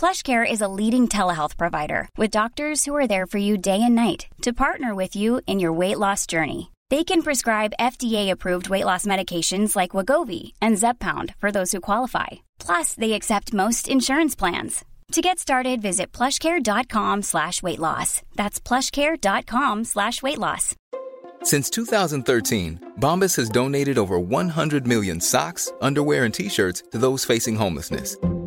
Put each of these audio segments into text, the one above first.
PlushCare is a leading telehealth provider with doctors who are there for you day and night to partner with you in your weight loss journey. They can prescribe FDA-approved weight loss medications like Wagovi and Zepbound for those who qualify. Plus, they accept most insurance plans. To get started, visit plushcare.com slash weight loss. That's plushcare.com slash weight loss. Since 2013, Bombas has donated over 100 million socks, underwear, and T-shirts to those facing homelessness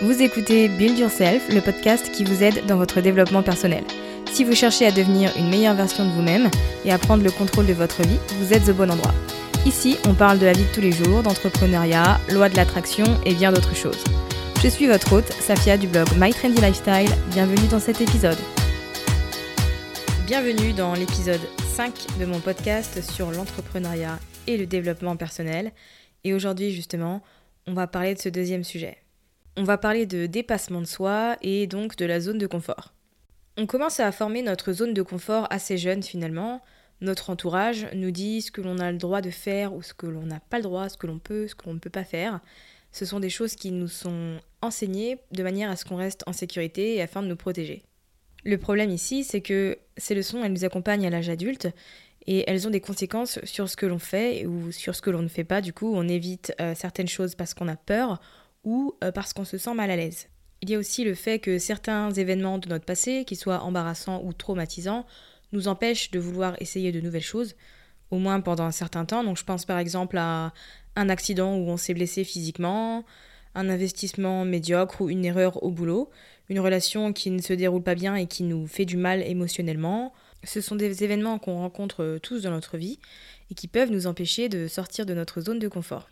Vous écoutez Build Yourself, le podcast qui vous aide dans votre développement personnel. Si vous cherchez à devenir une meilleure version de vous-même et à prendre le contrôle de votre vie, vous êtes au bon endroit. Ici, on parle de la vie de tous les jours, d'entrepreneuriat, loi de l'attraction et bien d'autres choses. Je suis votre hôte, Safia du blog My Trendy Lifestyle. Bienvenue dans cet épisode. Bienvenue dans l'épisode 5 de mon podcast sur l'entrepreneuriat et le développement personnel. Et aujourd'hui, justement, on va parler de ce deuxième sujet on va parler de dépassement de soi et donc de la zone de confort. On commence à former notre zone de confort assez jeune finalement. Notre entourage nous dit ce que l'on a le droit de faire ou ce que l'on n'a pas le droit, ce que l'on peut, ce que l'on ne peut pas faire. Ce sont des choses qui nous sont enseignées de manière à ce qu'on reste en sécurité et afin de nous protéger. Le problème ici, c'est que ces leçons, elles nous accompagnent à l'âge adulte et elles ont des conséquences sur ce que l'on fait ou sur ce que l'on ne fait pas. Du coup, on évite euh, certaines choses parce qu'on a peur ou euh, parce qu'on se sent mal à l'aise. Il y a aussi le fait que certains événements de notre passé, qu'ils soient embarrassants ou traumatisants, nous empêchent de vouloir essayer de nouvelles choses, au moins pendant un certain temps. Donc je pense par exemple à un accident où on s'est blessé physiquement, un investissement médiocre ou une erreur au boulot, une relation qui ne se déroule pas bien et qui nous fait du mal émotionnellement. Ce sont des événements qu'on rencontre tous dans notre vie et qui peuvent nous empêcher de sortir de notre zone de confort.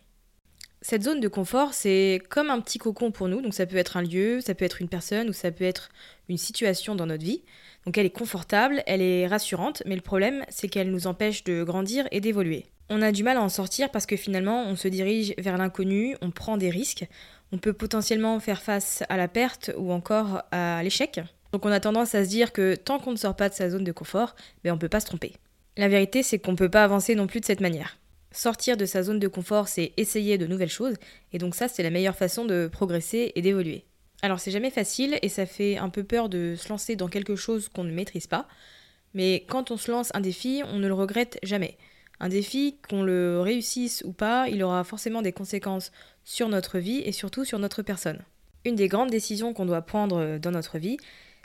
Cette zone de confort, c'est comme un petit cocon pour nous. Donc ça peut être un lieu, ça peut être une personne ou ça peut être une situation dans notre vie. Donc elle est confortable, elle est rassurante, mais le problème, c'est qu'elle nous empêche de grandir et d'évoluer. On a du mal à en sortir parce que finalement, on se dirige vers l'inconnu, on prend des risques, on peut potentiellement faire face à la perte ou encore à l'échec. Donc on a tendance à se dire que tant qu'on ne sort pas de sa zone de confort, ben on peut pas se tromper. La vérité, c'est qu'on ne peut pas avancer non plus de cette manière. Sortir de sa zone de confort, c'est essayer de nouvelles choses, et donc ça, c'est la meilleure façon de progresser et d'évoluer. Alors c'est jamais facile, et ça fait un peu peur de se lancer dans quelque chose qu'on ne maîtrise pas, mais quand on se lance un défi, on ne le regrette jamais. Un défi, qu'on le réussisse ou pas, il aura forcément des conséquences sur notre vie et surtout sur notre personne. Une des grandes décisions qu'on doit prendre dans notre vie,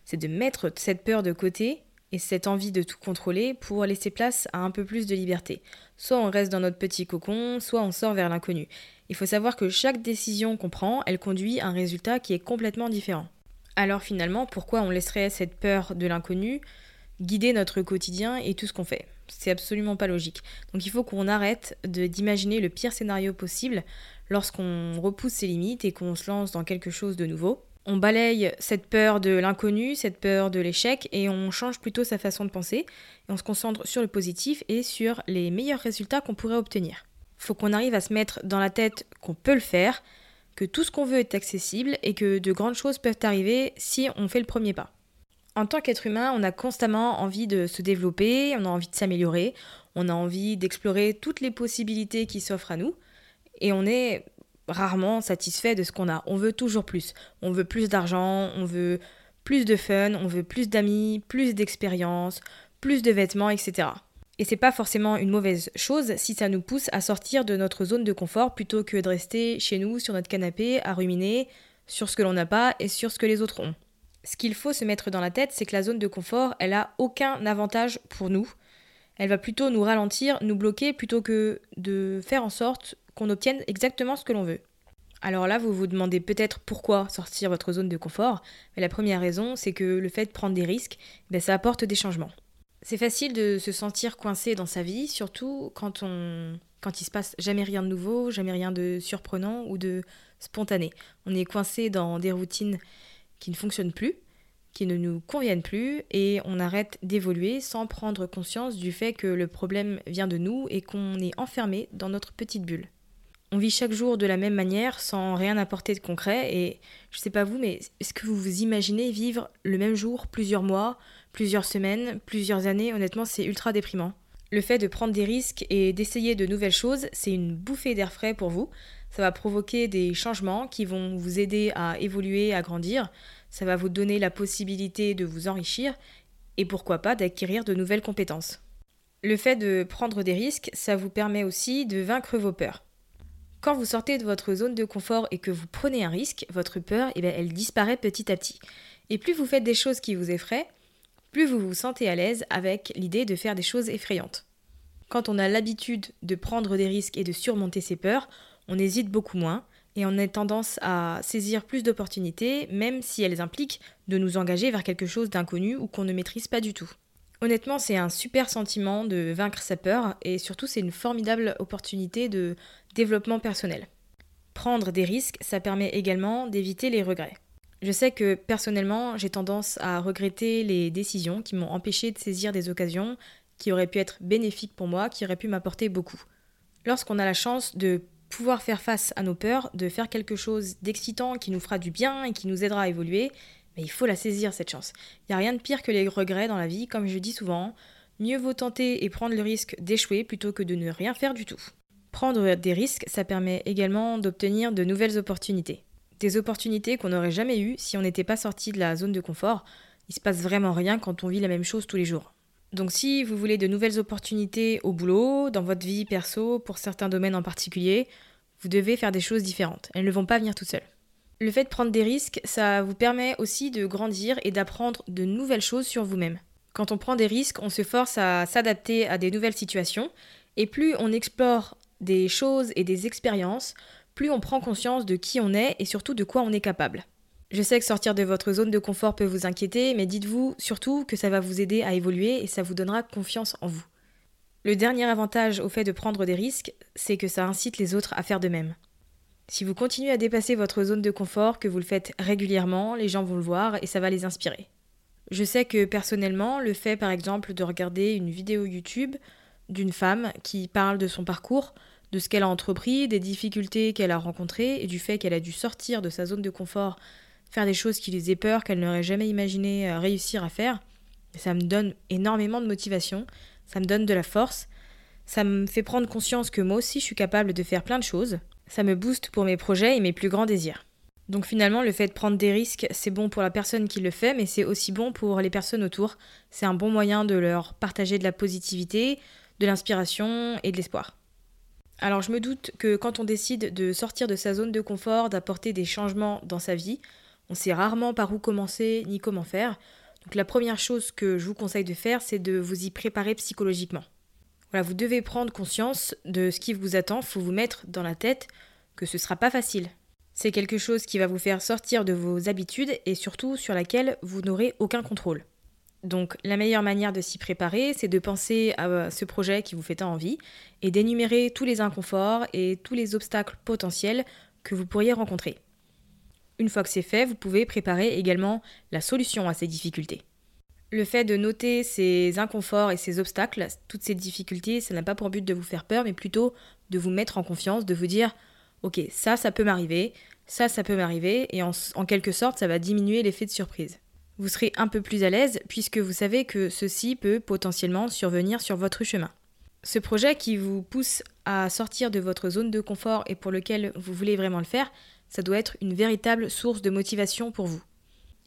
c'est de mettre cette peur de côté et cette envie de tout contrôler pour laisser place à un peu plus de liberté. Soit on reste dans notre petit cocon, soit on sort vers l'inconnu. Il faut savoir que chaque décision qu'on prend, elle conduit à un résultat qui est complètement différent. Alors finalement, pourquoi on laisserait cette peur de l'inconnu guider notre quotidien et tout ce qu'on fait? C'est absolument pas logique. Donc il faut qu'on arrête d'imaginer le pire scénario possible lorsqu'on repousse ses limites et qu'on se lance dans quelque chose de nouveau on balaye cette peur de l'inconnu, cette peur de l'échec, et on change plutôt sa façon de penser, et on se concentre sur le positif et sur les meilleurs résultats qu'on pourrait obtenir. Faut qu'on arrive à se mettre dans la tête qu'on peut le faire, que tout ce qu'on veut est accessible, et que de grandes choses peuvent arriver si on fait le premier pas. En tant qu'être humain, on a constamment envie de se développer, on a envie de s'améliorer, on a envie d'explorer toutes les possibilités qui s'offrent à nous, et on est rarement satisfait de ce qu'on a. On veut toujours plus. On veut plus d'argent, on veut plus de fun, on veut plus d'amis, plus d'expérience, plus de vêtements, etc. Et c'est pas forcément une mauvaise chose si ça nous pousse à sortir de notre zone de confort plutôt que de rester chez nous sur notre canapé à ruminer sur ce que l'on n'a pas et sur ce que les autres ont. Ce qu'il faut se mettre dans la tête, c'est que la zone de confort, elle a aucun avantage pour nous. Elle va plutôt nous ralentir, nous bloquer, plutôt que de faire en sorte qu'on obtienne exactement ce que l'on veut. Alors là, vous vous demandez peut-être pourquoi sortir votre zone de confort, mais la première raison, c'est que le fait de prendre des risques, ben, ça apporte des changements. C'est facile de se sentir coincé dans sa vie, surtout quand on quand il se passe jamais rien de nouveau, jamais rien de surprenant ou de spontané. On est coincé dans des routines qui ne fonctionnent plus, qui ne nous conviennent plus, et on arrête d'évoluer sans prendre conscience du fait que le problème vient de nous et qu'on est enfermé dans notre petite bulle. On vit chaque jour de la même manière sans rien apporter de concret et je sais pas vous mais est-ce que vous vous imaginez vivre le même jour plusieurs mois, plusieurs semaines, plusieurs années? Honnêtement, c'est ultra déprimant. Le fait de prendre des risques et d'essayer de nouvelles choses, c'est une bouffée d'air frais pour vous. Ça va provoquer des changements qui vont vous aider à évoluer, à grandir. Ça va vous donner la possibilité de vous enrichir et pourquoi pas d'acquérir de nouvelles compétences. Le fait de prendre des risques, ça vous permet aussi de vaincre vos peurs. Quand vous sortez de votre zone de confort et que vous prenez un risque, votre peur, eh elle disparaît petit à petit. Et plus vous faites des choses qui vous effraient, plus vous vous sentez à l'aise avec l'idée de faire des choses effrayantes. Quand on a l'habitude de prendre des risques et de surmonter ses peurs, on hésite beaucoup moins et on a tendance à saisir plus d'opportunités, même si elles impliquent de nous engager vers quelque chose d'inconnu ou qu'on ne maîtrise pas du tout. Honnêtement, c'est un super sentiment de vaincre sa peur et surtout c'est une formidable opportunité de développement personnel. Prendre des risques, ça permet également d'éviter les regrets. Je sais que personnellement, j'ai tendance à regretter les décisions qui m'ont empêché de saisir des occasions qui auraient pu être bénéfiques pour moi, qui auraient pu m'apporter beaucoup. Lorsqu'on a la chance de pouvoir faire face à nos peurs, de faire quelque chose d'excitant qui nous fera du bien et qui nous aidera à évoluer, mais il faut la saisir, cette chance. Il n'y a rien de pire que les regrets dans la vie, comme je dis souvent. Mieux vaut tenter et prendre le risque d'échouer plutôt que de ne rien faire du tout. Prendre des risques, ça permet également d'obtenir de nouvelles opportunités. Des opportunités qu'on n'aurait jamais eues si on n'était pas sorti de la zone de confort. Il se passe vraiment rien quand on vit la même chose tous les jours. Donc si vous voulez de nouvelles opportunités au boulot, dans votre vie perso, pour certains domaines en particulier, vous devez faire des choses différentes. Elles ne vont pas venir toutes seules. Le fait de prendre des risques, ça vous permet aussi de grandir et d'apprendre de nouvelles choses sur vous-même. Quand on prend des risques, on se force à s'adapter à des nouvelles situations, et plus on explore des choses et des expériences, plus on prend conscience de qui on est et surtout de quoi on est capable. Je sais que sortir de votre zone de confort peut vous inquiéter, mais dites-vous surtout que ça va vous aider à évoluer et ça vous donnera confiance en vous. Le dernier avantage au fait de prendre des risques, c'est que ça incite les autres à faire de même. Si vous continuez à dépasser votre zone de confort, que vous le faites régulièrement, les gens vont le voir et ça va les inspirer. Je sais que personnellement, le fait par exemple de regarder une vidéo YouTube d'une femme qui parle de son parcours, de ce qu'elle a entrepris, des difficultés qu'elle a rencontrées et du fait qu'elle a dû sortir de sa zone de confort, faire des choses qui faisaient peur, qu'elle n'aurait jamais imaginé euh, réussir à faire, ça me donne énormément de motivation, ça me donne de la force, ça me fait prendre conscience que moi aussi je suis capable de faire plein de choses, ça me booste pour mes projets et mes plus grands désirs. Donc finalement, le fait de prendre des risques, c'est bon pour la personne qui le fait, mais c'est aussi bon pour les personnes autour. C'est un bon moyen de leur partager de la positivité, de l'inspiration et de l'espoir. Alors je me doute que quand on décide de sortir de sa zone de confort, d'apporter des changements dans sa vie, on sait rarement par où commencer ni comment faire. Donc la première chose que je vous conseille de faire, c'est de vous y préparer psychologiquement. Vous devez prendre conscience de ce qui vous attend, il faut vous mettre dans la tête que ce ne sera pas facile. C'est quelque chose qui va vous faire sortir de vos habitudes et surtout sur laquelle vous n'aurez aucun contrôle. Donc la meilleure manière de s'y préparer, c'est de penser à ce projet qui vous fait envie et d'énumérer tous les inconforts et tous les obstacles potentiels que vous pourriez rencontrer. Une fois que c'est fait, vous pouvez préparer également la solution à ces difficultés. Le fait de noter ces inconforts et ces obstacles, toutes ces difficultés, ça n'a pas pour but de vous faire peur, mais plutôt de vous mettre en confiance, de vous dire, ok, ça, ça peut m'arriver, ça, ça peut m'arriver, et en, quelque sorte, ça va diminuer l'effet de surprise. Vous serez un peu plus à l'aise puisque vous savez que ceci peut potentiellement survenir sur votre chemin. Ce projet qui vous pousse à sortir de votre zone de confort et pour lequel vous voulez vraiment le faire, ça doit être une véritable source de motivation pour vous.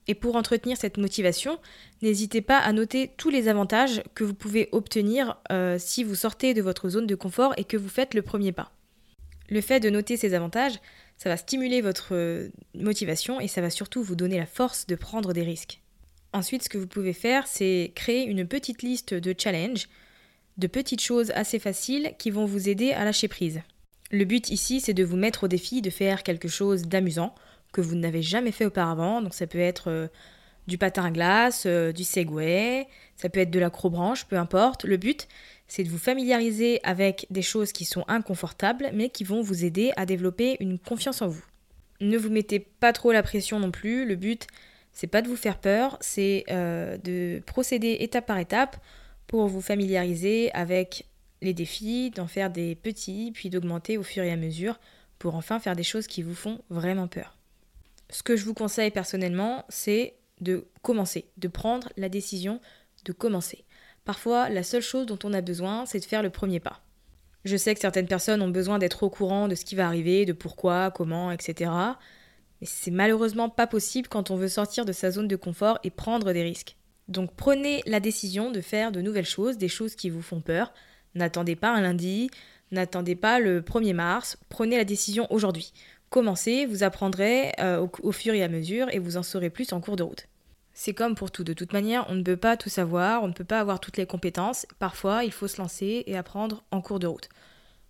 Et pour entretenir cette motivation, n'hésitez pas à noter tous les avantages que vous pouvez obtenir euh, si vous sortez de votre zone de confort et que vous faites le premier pas. Le fait de noter ces avantages, ça va stimuler votre euh, motivation et ça va surtout vous donner la force de prendre des risques. Ensuite, ce que vous pouvez faire, c'est créer une petite liste de challenges, de petites choses assez faciles qui vont vous aider à lâcher prise. Le but ici, c'est de vous mettre au défi de faire quelque chose d'amusant que vous n'avez jamais fait auparavant. Donc ça peut être euh, du patin à glace, euh, du segway, ça peut être de l'acrobranche, peu importe. Le but, c'est de vous familiariser avec des choses qui sont inconfortables, mais qui vont vous aider à développer une confiance en vous. Ne vous mettez pas trop la pression non plus. Le but, c'est pas de vous faire peur, c'est euh, de procéder étape par étape pour vous familiariser avec les défis, d'en faire des petits, puis d'augmenter au fur et à mesure pour enfin faire des choses qui vous font vraiment peur. Ce que je vous conseille personnellement, c'est de commencer, de prendre la décision de commencer. Parfois, la seule chose dont on a besoin, c'est de faire le premier pas. Je sais que certaines personnes ont besoin d'être au courant de ce qui va arriver, de pourquoi, comment, etc. Mais c'est malheureusement pas possible quand on veut sortir de sa zone de confort et prendre des risques. Donc prenez la décision de faire de nouvelles choses, des choses qui vous font peur. N'attendez pas un lundi, n'attendez pas le 1er mars, prenez la décision aujourd'hui. Commencez, vous apprendrez euh, au, au fur et à mesure et vous en saurez plus en cours de route. C'est comme pour tout, de toute manière, on ne peut pas tout savoir, on ne peut pas avoir toutes les compétences. Parfois, il faut se lancer et apprendre en cours de route.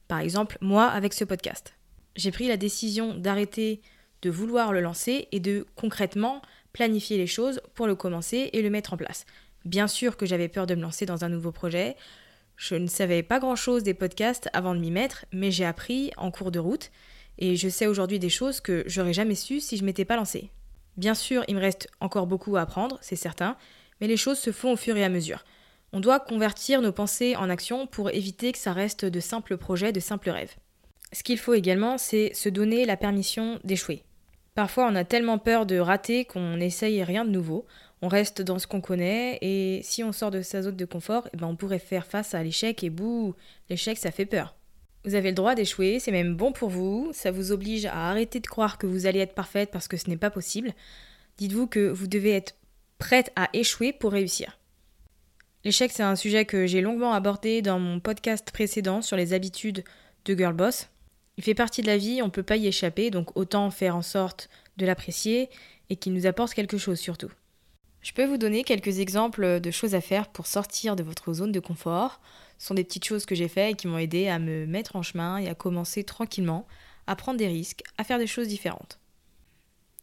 Par exemple, moi, avec ce podcast. J'ai pris la décision d'arrêter de vouloir le lancer et de concrètement planifier les choses pour le commencer et le mettre en place. Bien sûr que j'avais peur de me lancer dans un nouveau projet. Je ne savais pas grand-chose des podcasts avant de m'y mettre, mais j'ai appris en cours de route et je sais aujourd'hui des choses que j'aurais jamais su si je m'étais pas lancée. Bien sûr, il me reste encore beaucoup à apprendre, c'est certain, mais les choses se font au fur et à mesure. On doit convertir nos pensées en actions pour éviter que ça reste de simples projets, de simples rêves. Ce qu'il faut également, c'est se donner la permission d'échouer. Parfois, on a tellement peur de rater qu'on n'essaye rien de nouveau. On reste dans ce qu'on connaît et si on sort de sa zone de confort, eh ben on pourrait faire face à l'échec et bouh, l'échec ça fait peur. Vous avez le droit d'échouer, c'est même bon pour vous, ça vous oblige à arrêter de croire que vous allez être parfaite parce que ce n'est pas possible. Dites-vous que vous devez être prête à échouer pour réussir. L'échec, c'est un sujet que j'ai longuement abordé dans mon podcast précédent sur les habitudes de Girl Boss. Il fait partie de la vie, on ne peut pas y échapper, donc autant faire en sorte de l'apprécier et qu'il nous apporte quelque chose surtout. Je peux vous donner quelques exemples de choses à faire pour sortir de votre zone de confort. Ce sont des petites choses que j'ai faites et qui m'ont aidé à me mettre en chemin et à commencer tranquillement, à prendre des risques, à faire des choses différentes.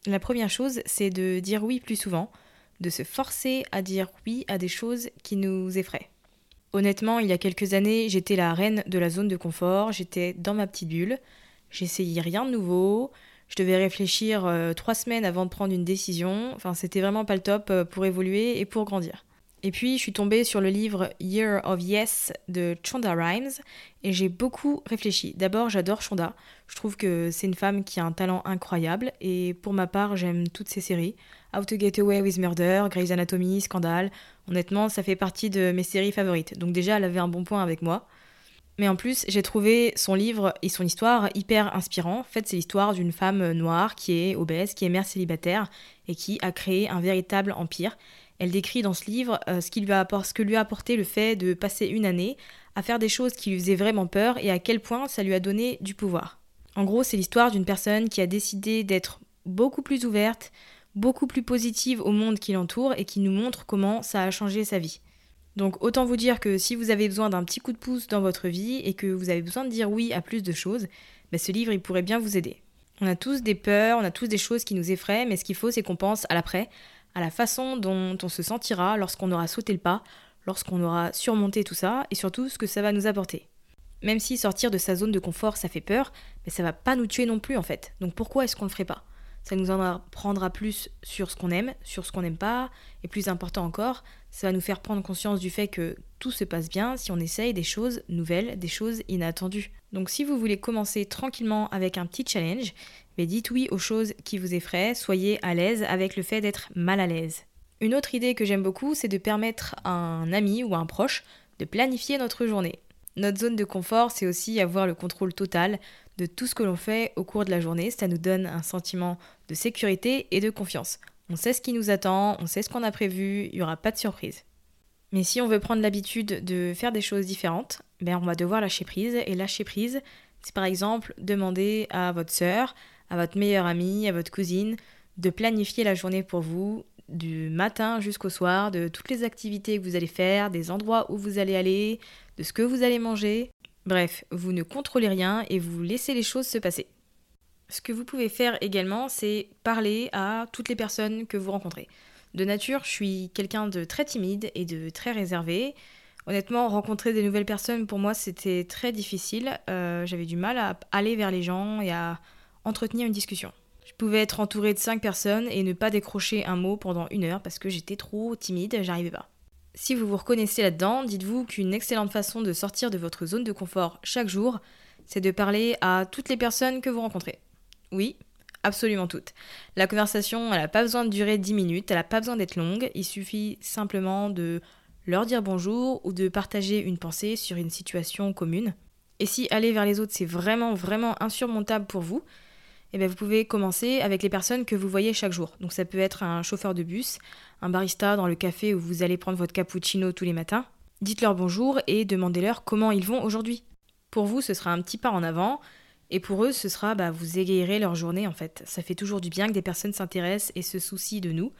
La première chose, c'est de dire oui plus souvent, de se forcer à dire oui à des choses qui nous effraient. Honnêtement, il y a quelques années, j'étais la reine de la zone de confort, j'étais dans ma petite bulle, j'essayais rien de nouveau, je devais réfléchir euh, trois semaines avant de prendre une décision. Enfin, c'était vraiment pas le top euh, pour évoluer et pour grandir. Et puis, je suis tombée sur le livre Year of Yes de Chonda Rhimes et j'ai beaucoup réfléchi. D'abord, j'adore Chonda. Je trouve que c'est une femme qui a un talent incroyable et pour ma part, j'aime toutes ses séries. How to Get Away with Murder, Grey's Anatomy, Scandal. Honnêtement, ça fait partie de mes séries favorites. Donc déjà, elle avait un bon point avec moi. Mais en plus, j'ai trouvé son livre et son histoire hyper inspirant. En fait, c'est l'histoire d'une femme noire qui est obèse, qui est mère célibataire et qui a créé un véritable empire. Elle décrit dans ce livre euh, ce, qui lui a que lui a apporté le fait de passer une année à faire des choses qui lui faisaient vraiment peur et à quel point ça lui a donné du pouvoir. En gros, c'est l'histoire d'une personne qui a décidé d'être beaucoup plus ouverte, beaucoup plus positive au monde qui l'entoure et qui nous montre comment ça a changé sa vie. Donc autant vous dire que si vous avez besoin d'un petit coup de pouce dans votre vie et que vous avez besoin de dire oui à plus de choses, ben ce livre il pourrait bien vous aider. On a tous des peurs, on a tous des choses qui nous effraient, mais ce qu'il faut c'est qu'on pense à l'après, à la façon dont on se sentira lorsqu'on aura sauté le pas, lorsqu'on aura surmonté tout ça, et surtout ce que ça va nous apporter. Même si sortir de sa zone de confort ça fait peur, mais ça va pas nous tuer non plus en fait. Donc pourquoi est-ce qu'on le ferait pas? Ça nous en apprendra plus sur ce qu'on aime, sur ce qu'on n'aime pas, et plus important encore, ça va nous faire prendre conscience du fait que tout se passe bien si on essaye des choses nouvelles, des choses inattendues. Donc si vous voulez commencer tranquillement avec un petit challenge, mais dites oui aux choses qui vous effraient, soyez à l'aise avec le fait d'être mal à l'aise. Une autre idée que j'aime beaucoup, c'est de permettre à un ami ou à un proche de planifier notre journée. Notre zone de confort, c'est aussi avoir le contrôle total de tout ce que l'on fait au cours de la journée. Ça nous donne un sentiment de sécurité et de confiance. On sait ce qui nous attend, on sait ce qu'on a prévu, il n'y aura pas de surprise. Mais si on veut prendre l'habitude de faire des choses différentes, ben on va devoir lâcher prise. Et lâcher prise, c'est par exemple demander à votre sœur, à votre meilleure amie, à votre cousine, de planifier la journée pour vous, du matin jusqu'au soir, de toutes les activités que vous allez faire, des endroits où vous allez aller, de ce que vous allez manger. Bref, vous ne contrôlez rien et vous laissez les choses se passer. Ce que vous pouvez faire également, c'est parler à toutes les personnes que vous rencontrez. De nature, je suis quelqu'un de très timide et de très réservé. Honnêtement, rencontrer des nouvelles personnes, pour moi, c'était très difficile. Euh, j'avais du mal à aller vers les gens et à entretenir une discussion. Je pouvais être entourée de cinq personnes et ne pas décrocher un mot pendant une heure parce que j'étais trop timide, j'arrivais pas. Si vous vous reconnaissez là-dedans, dites-vous qu'une excellente façon de sortir de votre zone de confort chaque jour, c'est de parler à toutes les personnes que vous rencontrez. Oui, absolument toutes. La conversation, elle n'a pas besoin de durer 10 minutes, elle n'a pas besoin d'être longue, il suffit simplement de leur dire bonjour ou de partager une pensée sur une situation commune. Et si aller vers les autres, c'est vraiment, vraiment insurmontable pour vous, eh bien vous pouvez commencer avec les personnes que vous voyez chaque jour. Donc ça peut être un chauffeur de bus, un barista dans le café où vous allez prendre votre cappuccino tous les matins. Dites-leur bonjour et demandez-leur comment ils vont aujourd'hui. Pour vous, ce sera un petit pas en avant, et pour eux, ce sera bah, vous égayerez leur journée en fait. Ça fait toujours du bien que des personnes s'intéressent et se soucient de nous,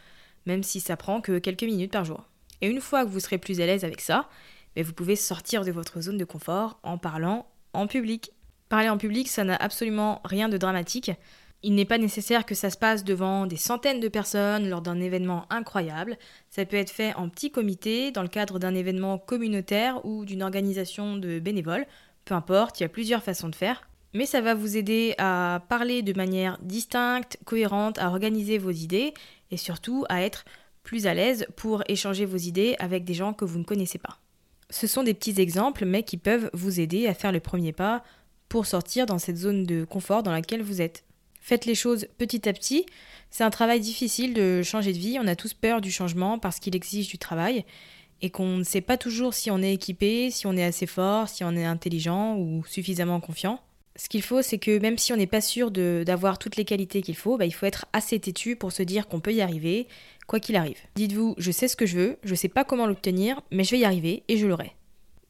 même si ça prend que quelques minutes par jour. Et une fois que vous serez plus à l'aise avec ça, bah, vous pouvez sortir de votre zone de confort en parlant en public. Parler en public, ça n'a absolument rien de dramatique. Il n'est pas nécessaire que ça se passe devant des centaines de personnes lors d'un événement incroyable. Ça peut être fait en petit comité, dans le cadre d'un événement communautaire ou d'une organisation de bénévoles. Peu importe, il y a plusieurs façons de faire mais ça va vous aider à parler de manière distincte, cohérente, à organiser vos idées et surtout à être plus à l'aise pour échanger vos idées avec des gens que vous ne connaissez pas. Ce sont des petits exemples, mais qui peuvent vous aider à faire le premier pas pour sortir dans cette zone de confort dans laquelle vous êtes. Faites les choses petit à petit. C'est un travail difficile de changer de vie. On a tous peur du changement parce qu'il exige du travail et qu'on ne sait pas toujours si on est équipé, si on est assez fort, si on est intelligent ou suffisamment confiant ce qu'il faut, c'est que même si on n'est pas sûr d'avoir toutes les qualités qu'il faut, bah, il faut être assez têtu pour se dire qu'on peut y arriver, quoi qu'il arrive. Dites-vous, je sais ce que je veux, je sais pas comment l'obtenir, mais je vais y arriver et je l'aurai.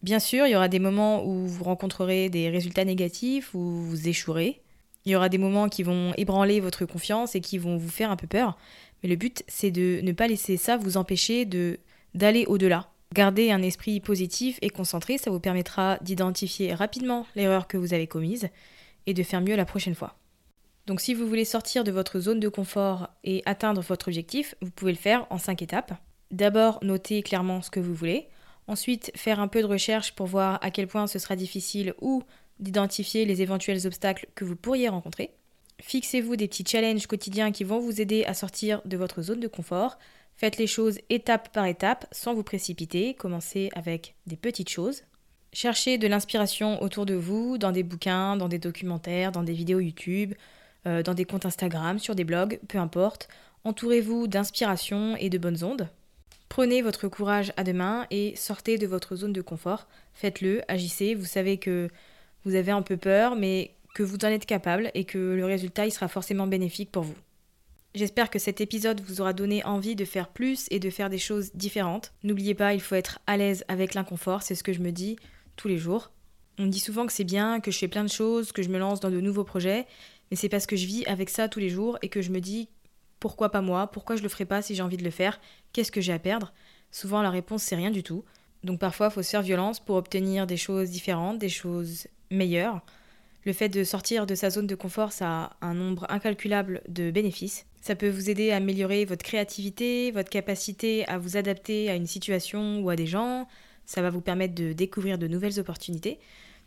Bien sûr, il y aura des moments où vous rencontrerez des résultats négatifs, où vous échouerez. Il y aura des moments qui vont ébranler votre confiance et qui vont vous faire un peu peur. Mais le but, c'est de ne pas laisser ça vous empêcher d'aller au-delà, Garder un esprit positif et concentré, ça vous permettra d'identifier rapidement l'erreur que vous avez commise et de faire mieux la prochaine fois. Donc si vous voulez sortir de votre zone de confort et atteindre votre objectif, vous pouvez le faire en cinq étapes. D'abord, noter clairement ce que vous voulez. Ensuite, faire un peu de recherche pour voir à quel point ce sera difficile ou d'identifier les éventuels obstacles que vous pourriez rencontrer. Fixez-vous des petits challenges quotidiens qui vont vous aider à sortir de votre zone de confort. Faites les choses étape par étape sans vous précipiter. Commencez avec des petites choses. Cherchez de l'inspiration autour de vous, dans des bouquins, dans des documentaires, dans des vidéos YouTube, euh, dans des comptes Instagram, sur des blogs, peu importe. Entourez-vous d'inspiration et de bonnes ondes. Prenez votre courage à deux mains et sortez de votre zone de confort. Faites-le, agissez. Vous savez que vous avez un peu peur, mais que vous en êtes capable et que le résultat sera forcément bénéfique pour vous. J'espère que cet épisode vous aura donné envie de faire plus et de faire des choses différentes. N'oubliez pas, il faut être à l'aise avec l'inconfort, c'est ce que je me dis tous les jours. On dit souvent que c'est bien, que je fais plein de choses, que je me lance dans de nouveaux projets, mais c'est parce que je vis avec ça tous les jours et que je me dis pourquoi pas moi, pourquoi je le ferai pas si j'ai envie de le faire, qu'est-ce que j'ai à perdre? Souvent la réponse c'est rien du tout. Donc parfois il faut se faire violence pour obtenir des choses différentes, des choses meilleures. Le fait de sortir de sa zone de confort, ça a un nombre incalculable de bénéfices. Ça peut vous aider à améliorer votre créativité, votre capacité à vous adapter à une situation ou à des gens. Ça va vous permettre de découvrir de nouvelles opportunités,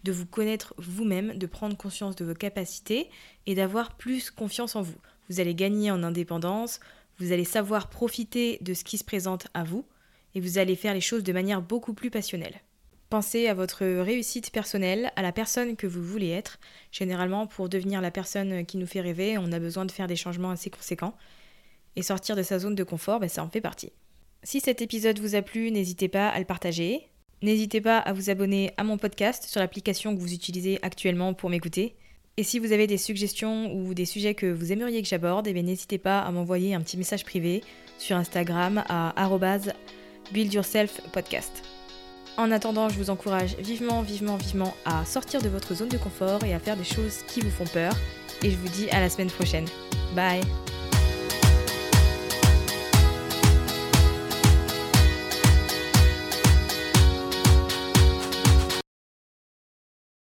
de vous connaître vous-même, de prendre conscience de vos capacités et d'avoir plus confiance en vous. Vous allez gagner en indépendance, vous allez savoir profiter de ce qui se présente à vous et vous allez faire les choses de manière beaucoup plus passionnelle. Pensez à votre réussite personnelle, à la personne que vous voulez être. Généralement, pour devenir la personne qui nous fait rêver, on a besoin de faire des changements assez conséquents. Et sortir de sa zone de confort, ben, ça en fait partie. Si cet épisode vous a plu, n'hésitez pas à le partager. N'hésitez pas à vous abonner à mon podcast sur l'application que vous utilisez actuellement pour m'écouter. Et si vous avez des suggestions ou des sujets que vous aimeriez que j'aborde, eh n'hésitez pas à m'envoyer un petit message privé sur Instagram à buildyourselfpodcast. En attendant, je vous encourage vivement, vivement, vivement à sortir de votre zone de confort et à faire des choses qui vous font peur. Et je vous dis à la semaine prochaine. Bye